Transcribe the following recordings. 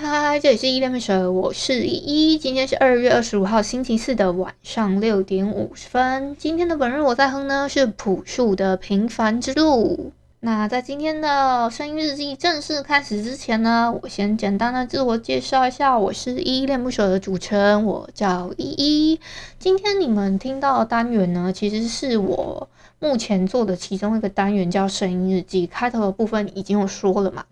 嗨嗨，这里是依恋不舍，我是依依。今天是二月二十五号星期四的晚上六点五十分。今天的本日我在哼呢是朴树的平凡之路。那在今天的声音日记正式开始之前呢，我先简单的自我介绍一下，我是依依恋不舍的主持人，我叫依依。今天你们听到的单元呢，其实是我目前做的其中一个单元，叫声音日记。开头的部分已经有说了嘛。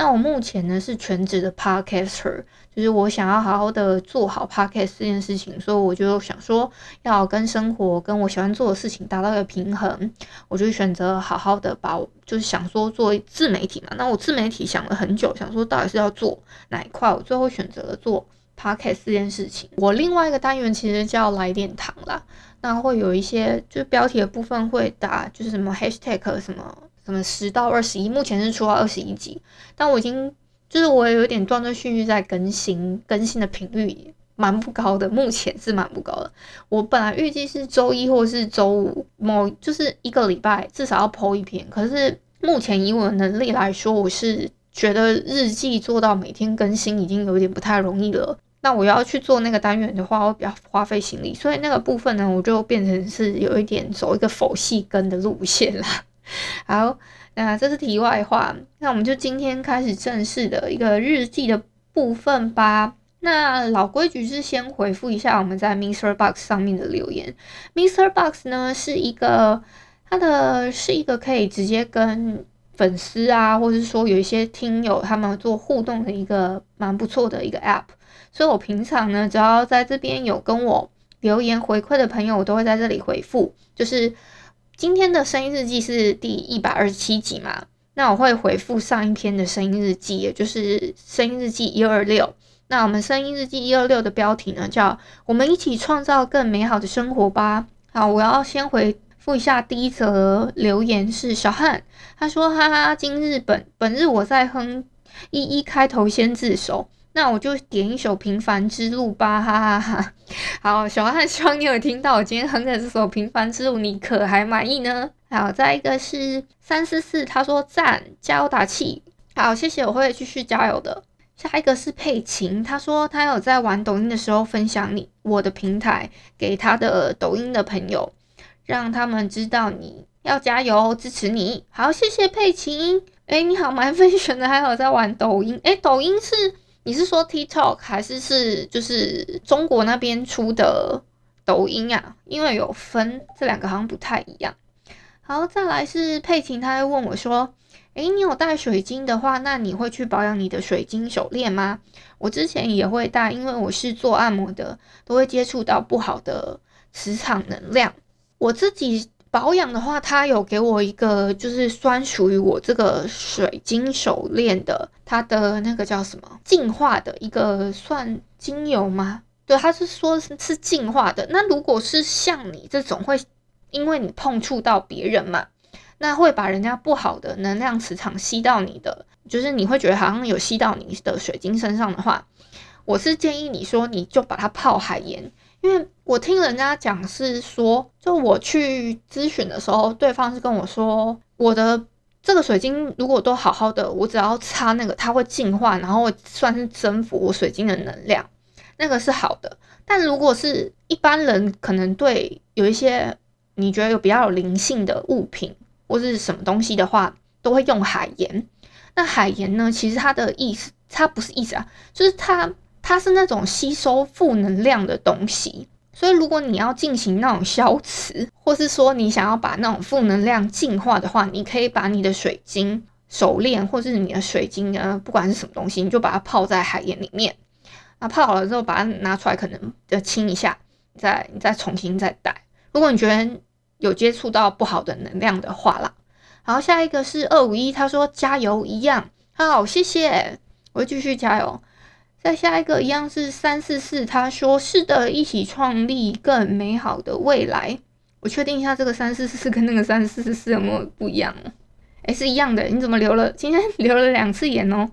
那我目前呢是全职的 podcaster，就是我想要好好的做好 podcast 这件事情，所以我就想说要跟生活跟我喜欢做的事情达到一个平衡，我就选择好好的把我就是想说做自媒体嘛。那我自媒体想了很久，想说到底是要做哪一块，我最后选择了做 podcast 这件事情。我另外一个单元其实叫来点糖啦，那会有一些就是标题的部分会打就是什么 hashtag 什么。什么十到二十一，目前是出到二十一集，但我已经就是我也有点断断续续在更新，更新的频率蛮不高的，目前是蛮不高的。我本来预计是周一或是周五某就是一个礼拜至少要剖一篇，可是目前以我的能力来说，我是觉得日记做到每天更新已经有点不太容易了。那我要去做那个单元的话，我比较花费心力，所以那个部分呢，我就变成是有一点走一个佛系跟的路线啦。好，那这是题外话，那我们就今天开始正式的一个日记的部分吧。那老规矩是先回复一下我们在 Mr. Box 上面的留言。Mr. Box 呢是一个，它的是一个可以直接跟粉丝啊，或者是说有一些听友他们做互动的一个蛮不错的一个 App。所以我平常呢，只要在这边有跟我留言回馈的朋友，我都会在这里回复，就是。今天的声音日记是第一百二十七集嘛？那我会回复上一篇的声音日记，也就是声音日记一二六。那我们声音日记一二六的标题呢，叫“我们一起创造更美好的生活吧”。好，我要先回复一下第一则留言是小汉，他说：“哈哈，今日本本日我在哼一一开头先自首。”那我就点一首《平凡之路》吧，哈哈，哈。好，小汉，希望你有听到我今天哼的这首《平凡之路》，你可还满意呢？好，再一个是三四四，他说赞，加油打气。好，谢谢，我会继续加油的。下一个是佩琴，他说他有在玩抖音的时候分享你我的平台给他的抖音的朋友，让他们知道你要加油支持你。好，谢谢佩琴。诶，你好，蛮 分选的，还有在玩抖音。诶，抖音是。你是说 TikTok 还是是就是中国那边出的抖音啊？因为有分这两个好像不太一样。好，再来是佩琴，她会问我说：“诶，你有戴水晶的话，那你会去保养你的水晶手链吗？”我之前也会戴，因为我是做按摩的，都会接触到不好的磁场能量。我自己。保养的话，他有给我一个，就是专属于我这个水晶手链的，它的那个叫什么净化的一个算精油吗？对，他是说是是净化的。那如果是像你这种会，因为你碰触到别人嘛，那会把人家不好的能量磁场吸到你的，就是你会觉得好像有吸到你的水晶身上的话，我是建议你说你就把它泡海盐。因为我听人家讲是说，就我去咨询的时候，对方是跟我说，我的这个水晶如果都好好的，我只要擦那个，它会净化，然后算是征服我水晶的能量，那个是好的。但如果是一般人，可能对有一些你觉得有比较有灵性的物品或是什么东西的话，都会用海盐。那海盐呢，其实它的意思，它不是意思啊，就是它。它是那种吸收负能量的东西。所以，如果你要进行那种消磁，或是说你想要把那种负能量净化的话，你可以把你的水晶手链，或是你的水晶呢，不管是什么东西，你就把它泡在海盐里面。那泡好了之后，把它拿出来，可能要清一下，再你再重新再戴。如果你觉得有接触到不好的能量的话啦，然后下一个是二五一，他说加油一样，好，谢谢，我会继续加油。再下一个一样是三四四，他说是的，一起创立更美好的未来。我确定一下，这个三四四跟那个三四四有没有不一样？诶，是一样的。你怎么留了？今天留了两次言哦，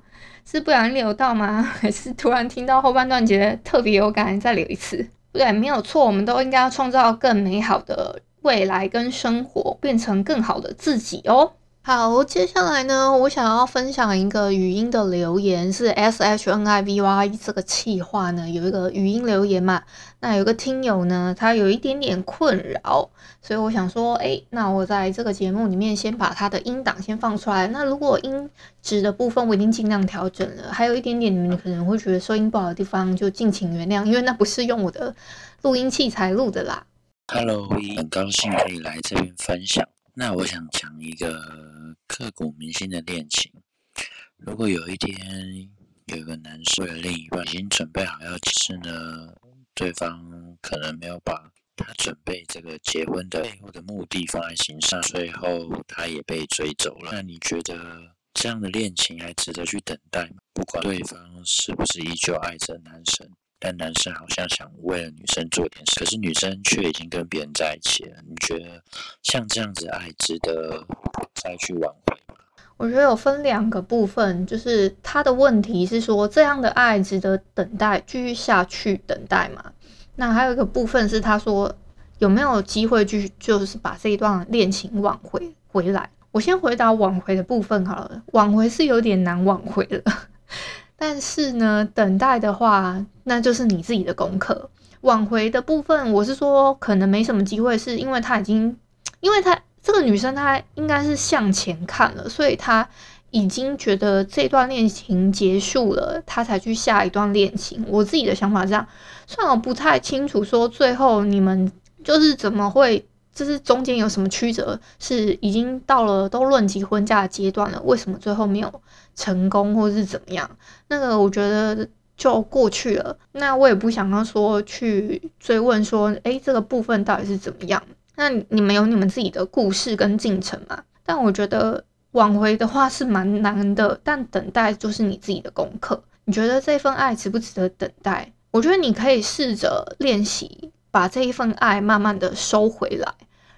是不小心留到吗？还是突然听到后半段觉得特别有感，再留一次？对，没有错，我们都应该要创造更美好的未来跟生活，变成更好的自己哦。好，接下来呢，我想要分享一个语音的留言，是 S H N I V Y 这个企划呢，有一个语音留言嘛。那有个听友呢，他有一点点困扰，所以我想说，哎，那我在这个节目里面先把他的音档先放出来。那如果音质的部分我已经尽量调整了，还有一点点你们可能会觉得收音不好的地方，就敬请原谅，因为那不是用我的录音器材录的啦。Hello，很高兴可以来这边分享。那我想讲一个刻骨铭心的恋情。如果有一天有一个男生的另一半已经准备好要结婚呢，对方可能没有把他准备这个结婚的背后的目的放在心上，最后他也被追走了。那你觉得这样的恋情还值得去等待吗？不管对方是不是依旧爱着男生。但男生好像想为了女生做点事，可是女生却已经跟别人在一起了。你觉得像这样子爱值得再去挽回？我觉得有分两个部分，就是他的问题是说这样的爱值得等待继续下去等待吗？那还有一个部分是他说有没有机会继续就是把这一段恋情挽回回来？我先回答挽回的部分好了，挽回是有点难挽回了。但是呢，等待的话，那就是你自己的功课。挽回的部分，我是说可能没什么机会，是因为他已经，因为他这个女生她应该是向前看了，所以她已经觉得这段恋情结束了，她才去下一段恋情。我自己的想法是这样，虽然我不太清楚说最后你们就是怎么会。就是中间有什么曲折，是已经到了都论及婚嫁的阶段了，为什么最后没有成功，或是怎么样？那个我觉得就过去了。那我也不想要说去追问说，诶，这个部分到底是怎么样？那你们有你们自己的故事跟进程嘛？但我觉得挽回的话是蛮难的，但等待就是你自己的功课。你觉得这份爱值不值得等待？我觉得你可以试着练习把这一份爱慢慢的收回来。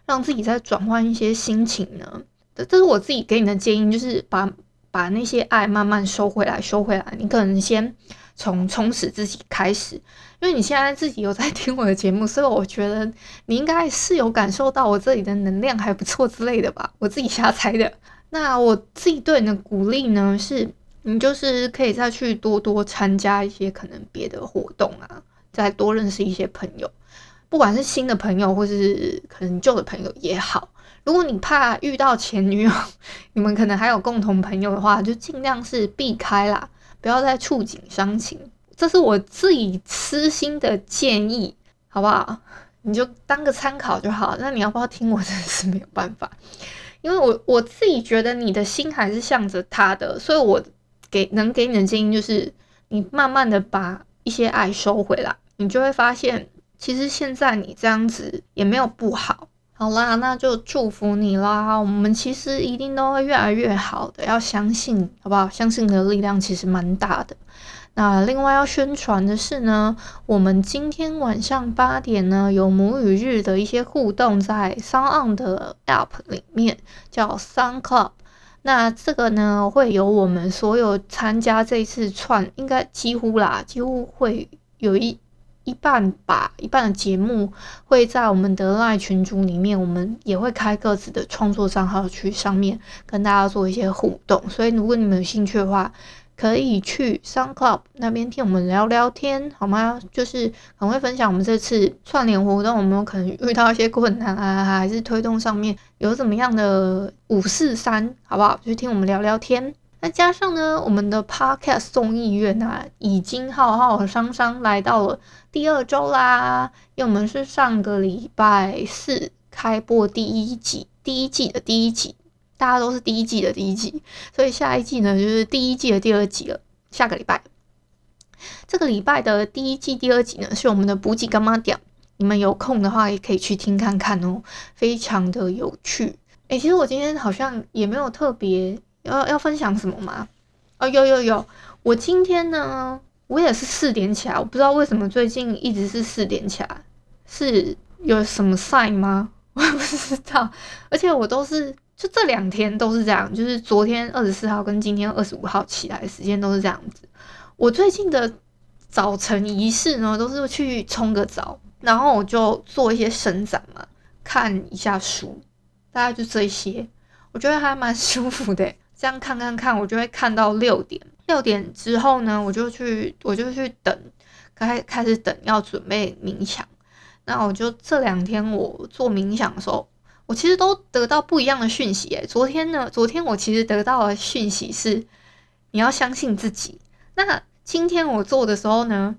让自己再转换一些心情呢？这这是我自己给你的建议，就是把把那些爱慢慢收回来，收回来。你可能先从充实自己开始，因为你现在自己有在听我的节目，所以我觉得你应该是有感受到我这里的能量还不错之类的吧？我自己瞎猜的。那我自己对你的鼓励呢，是你就是可以再去多多参加一些可能别的活动啊，再多认识一些朋友。不管是新的朋友，或是可能旧的朋友也好，如果你怕遇到前女友，你们可能还有共同朋友的话，就尽量是避开啦，不要再触景伤情。这是我自己私心的建议，好不好？你就当个参考就好。那你要不要听？我真的是没有办法，因为我我自己觉得你的心还是向着他的，所以我给能给你的建议就是，你慢慢的把一些爱收回来，你就会发现。其实现在你这样子也没有不好，好啦，那就祝福你啦。我们其实一定都会越来越好的，要相信，好不好？相信你的力量其实蛮大的。那另外要宣传的是呢，我们今天晚上八点呢有母语日的一些互动，在 SoundOn 的 App 里面叫 Sound Club。那这个呢会有我们所有参加这次串，应该几乎啦，几乎会有一。一半吧，一半的节目会在我们的 LINE 群组里面，我们也会开各自的创作账号去上面跟大家做一些互动。所以如果你们有兴趣的话，可以去 Sun Club 那边听我们聊聊天，好吗？就是很会分享我们这次串联活动，我们可能遇到一些困难啊，还是推动上面有怎么样的五四三，好不好？就听我们聊聊天。那加上呢，我们的 Podcast 众议院啊，已经浩浩汤汤来到了第二周啦。因为我们是上个礼拜四开播第一季，第一季的第一集，大家都是第一季的第一集，所以下一季呢就是第一季的第二集了。下个礼拜，这个礼拜的第一季第二集呢是我们的补给干妈点，你们有空的话也可以去听看看哦，非常的有趣。诶、其实我今天好像也没有特别要要分享什么嘛。哦，有有有，我今天呢，我也是四点起来，我不知道为什么最近一直是四点起来，是有什么赛吗？我也不知道，而且我都是就这两天都是这样，就是昨天二十四号跟今天二十五号起来的时间都是这样子。我最近的早晨仪式呢，都是去冲个澡，然后我就做一些伸展嘛，看一下书。大概就这些，我觉得还蛮 舒服的。这样看看看，我就会看到六点。六点之后呢，我就去，我就去等，开开始等，要准备冥想。那我就这两天我做冥想的时候，我其实都得到不一样的讯息。诶，昨天呢，昨天我其实得到的讯息是，你要相信自己。那今天我做的时候呢，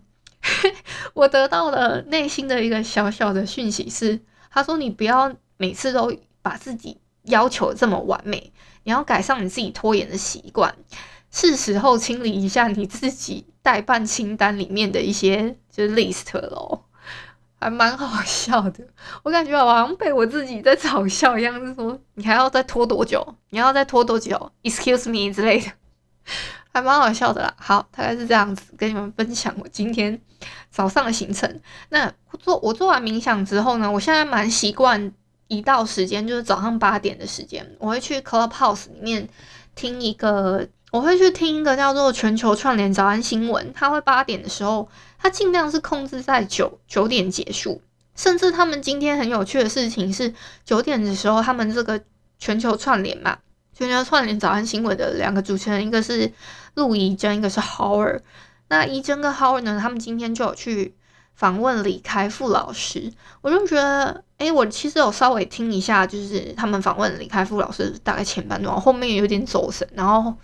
我得到了内心的一个小小的讯息是，他说你不要每次都。把自己要求这么完美，你要改善你自己拖延的习惯，是时候清理一下你自己待办清单里面的一些就是 list 喽，还蛮好笑的。我感觉好像被我自己在嘲笑一样，就是说你还要再拖多久？你要再拖多久？Excuse me 之类的，还蛮好笑的啦。好，大概是这样子跟你们分享我今天早上的行程。那做我做完冥想之后呢，我现在蛮习惯。一到时间就是早上八点的时间，我会去 Clubhouse 里面听一个，我会去听一个叫做全球串联早安新闻。他会八点的时候，他尽量是控制在九九点结束，甚至他们今天很有趣的事情是九点的时候，他们这个全球串联嘛，全球串联早安新闻的两个主持人，一个是陆怡真，一个是 Howard。那怡真跟 Howard 呢，他们今天就有去。访问李开复老师，我就觉得，哎、我其实有稍微听一下，就是他们访问李开复老师大概前半段，后面有点走神，然后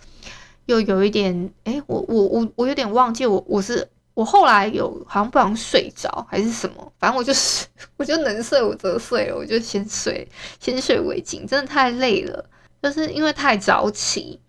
又有一点，哎、我我我我有点忘记我我是我后来有好像不想睡着还是什么，反正我就是 我就能睡我则睡了，我就先睡，先睡为敬，真的太累了，就是因为太早起，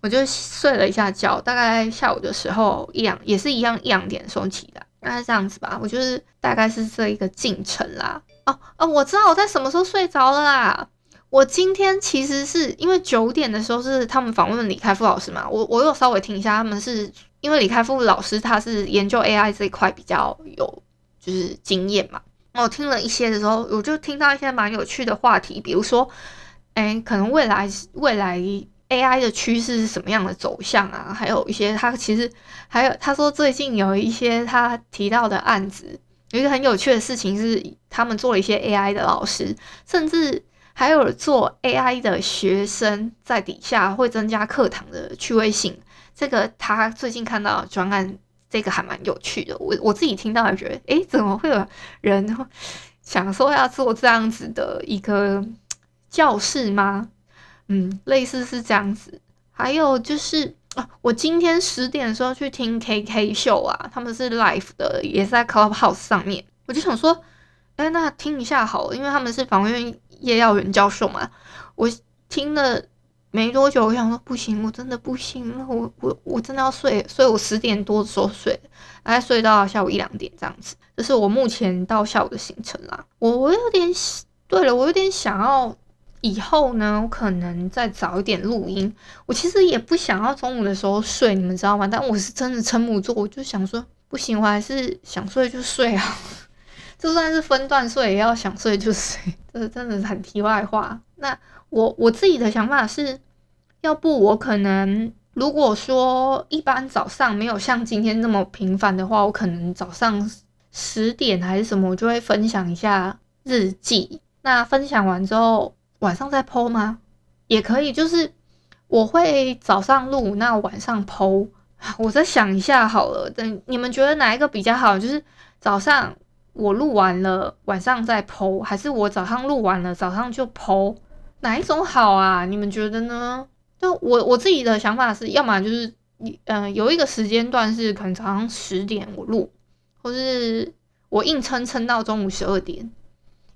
我就睡了一下觉，大概下午的时候一两也是一样一两点的时候起的。大概这样子吧，我就是大概是这一个进程啦。哦哦，我知道我在什么时候睡着了啦。我今天其实是因为九点的时候是他们访问李开复老师嘛，我我有稍微听一下，他们是因为李开复老师他是研究 AI 这一块比较有就是经验嘛。我听了一些的时候，我就听到一些蛮有趣的话题，比如说，哎，可能未来未来。AI 的趋势是什么样的走向啊？还有一些他其实还有他说最近有一些他提到的案子，有一个很有趣的事情是，他们做了一些 AI 的老师，甚至还有做 AI 的学生在底下会增加课堂的趣味性。这个他最近看到专案，这个还蛮有趣的。我我自己听到还觉得，诶，怎么会有人想说要做这样子的一个教室吗？嗯，类似是这样子，还有就是啊，我今天十点的时候去听 KK 秀啊，他们是 live 的，也是在 Clubhouse 上面，我就想说，哎、欸，那听一下好了，因为他们是访问叶耀元教授嘛，我听了没多久，我想说不行，我真的不行了，我我我真的要睡，所以我十点多的时候睡，大概睡到下午一两点这样子，这是我目前到下午的行程啦。我我有点，对了，我有点想要。以后呢，我可能再早一点录音。我其实也不想要中午的时候睡，你们知道吗？但我是真的撑不住，我就想说，不行，我还是想睡就睡啊。就算是分段睡，也要想睡就睡。这真的是很题外话。那我我自己的想法是，要不我可能如果说一般早上没有像今天那么频繁的话，我可能早上十点还是什么，我就会分享一下日记。那分享完之后。晚上再剖吗？也可以，就是我会早上录，那晚上剖。我再想一下好了，等你们觉得哪一个比较好？就是早上我录完了，晚上再 po，还是我早上录完了，早上就 po？哪一种好啊？你们觉得呢？就我我自己的想法是，要么就是嗯、有一个时间段是可能早上十点我录，或是我硬撑撑到中午十二点，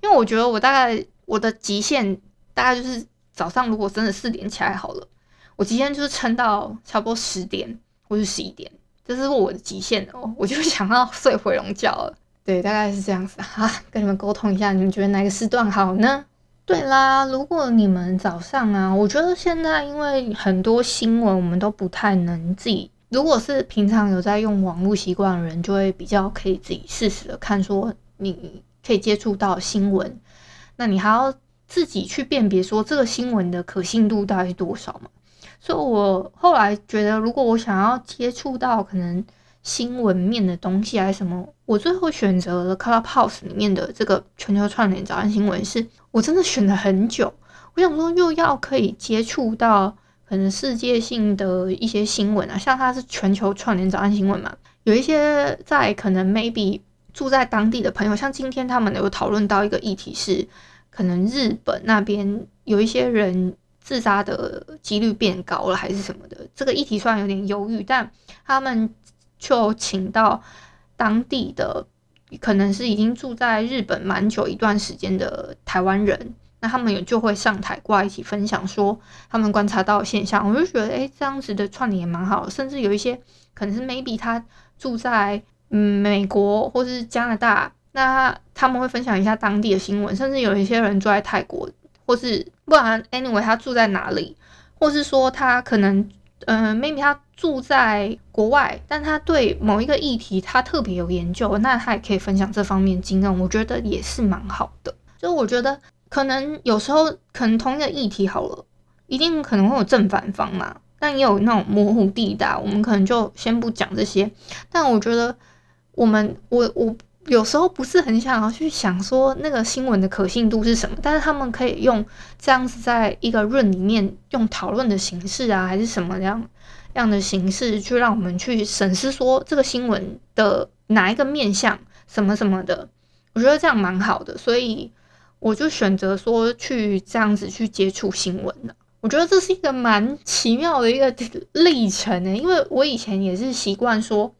因为我觉得我大概我的极限大概就是早上如果真的四点起来好了，我极限就是撑到差不多十点或是十一点，这是我的极限哦，我就想要睡回笼觉了。对，大概是这样子哈，跟你们沟通一下，你们觉得哪个时段好呢？对啦，如果你们早上啊，我觉得现在因为很多新闻我们都不太能自己，如果是平常有在用网络习惯的人，就会比较可以自己适时的看说你可以接触到新闻，那你还要自己去辨别说这个新闻的可信度大概是多少嘛？所以我后来觉得，如果我想要接触到可能。新闻面的东西还是什么？我最后选择了 Clubhouse 里面的这个全球串联早安新闻，是我真的选了很久。我想说，又要可以接触到可能世界性的一些新闻啊，像它是全球串联早安新闻嘛，有一些在可能 maybe 住在当地的朋友，像今天他们有讨论到一个议题是，可能日本那边有一些人自杀的几率变高了，还是什么的。这个议题虽然有点忧郁，但他们。就请到当地的，可能是已经住在日本蛮久一段时间的台湾人，那他们也就会上台过来一起分享说他们观察到的现象。我就觉得，诶，这样子的串联也蛮好。甚至有一些可能是 maybe 他住在嗯美国或是加拿大，那他们会分享一下当地的新闻。甚至有一些人住在泰国，或是不然 anyway 他住在哪里，或是说他可能。嗯、呃，maybe 他住在国外，但他对某一个议题他特别有研究，那他也可以分享这方面经验，我觉得也是蛮好的。就我觉得可能有时候可能同一个议题好了，一定可能会有正反方嘛，但也有那种模糊地带，我们可能就先不讲这些。但我觉得我们我我。有时候不是很想要去想说那个新闻的可信度是什么，但是他们可以用这样子在一个论里面用讨论的形式啊，还是什么样样的形式去让我们去审视说这个新闻的哪一个面向什么什么的，我觉得这样蛮好的，所以我就选择说去这样子去接触新闻了。我觉得这是一个蛮奇妙的一个历程呢，因为我以前也是习惯说。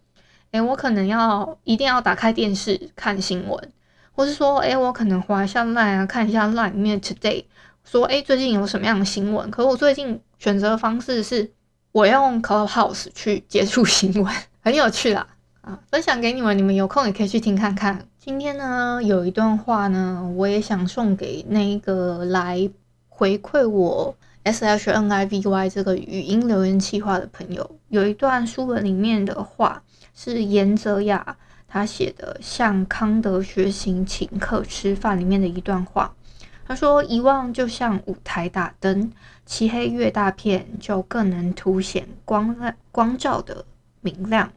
诶、我可能要一定要打开电视看新闻，或是说，诶、我可能滑一下 Line 啊，看一下 Line 里面 Today，说，诶、最近有什么样的新闻？可是我最近选择的方式是，我用 Clubhouse 去接触新闻，很有趣啦，啊，分享给你们，你们有空也可以去听看看。今天呢，有一段话呢，我也想送给那个来回馈我 S H N I V Y 这个语音留言企划的朋友，有一段书本里面的话。是严泽雅他写的《向康德学习，请客吃饭》里面的一段话。他说：“遗忘就像舞台打灯，漆黑越大片，就更能凸显光亮光照的明亮。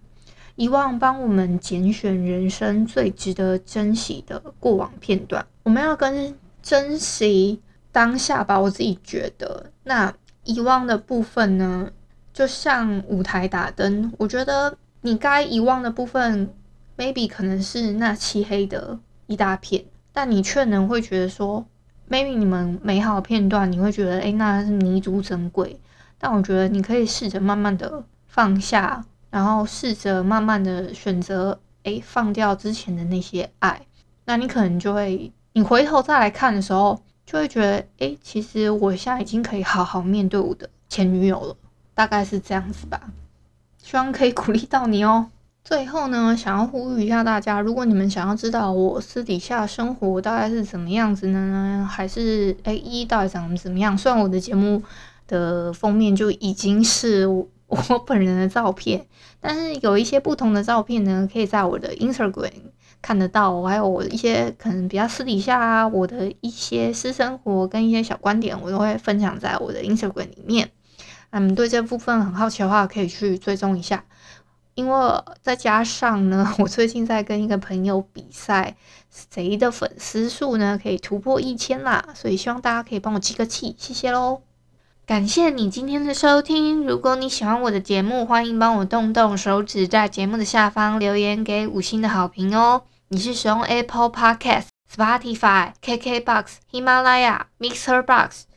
遗忘帮我们拣选人生最值得珍惜的过往片段。我们要跟珍惜当下吧。我自己觉得，那遗忘的部分呢，就像舞台打灯，我觉得。”你该遗忘的部分，maybe 可能是那漆黑的一大片，但你却能会觉得说，maybe 你们美好片段，你会觉得，诶、那是弥足珍贵。但我觉得你可以试着慢慢的放下，然后试着慢慢的选择，诶、放掉之前的那些爱，那你可能就会，你回头再来看的时候，就会觉得，诶、其实我现在已经可以好好面对我的前女友了，大概是这样子吧。希望可以鼓励到你哦。最后呢，想要呼吁一下大家，如果你们想要知道我私底下生活大概是怎么样子呢？还是诶，一到底长得怎么样？虽然我的节目的封面就已经是我本人的照片，但是有一些不同的照片呢，可以在我的 Instagram 看得到。我还有我一些可能比较私底下啊，我的一些私生活跟一些小观点，我都会分享在我的 Instagram 里面。嗯，对这部分很好奇的话，可以去追踪一下。因为再加上呢，我最近在跟一个朋友比赛，谁的粉丝数呢可以突破一千啦，所以希望大家可以帮我集个气，谢谢喽。感谢你今天的收听，如果你喜欢我的节目，欢迎帮我动动手指，在节目的下方留言给五星的好评哦。你是使用 Apple Podcast、Spotify、KKBox、喜马拉雅、Mixer Box。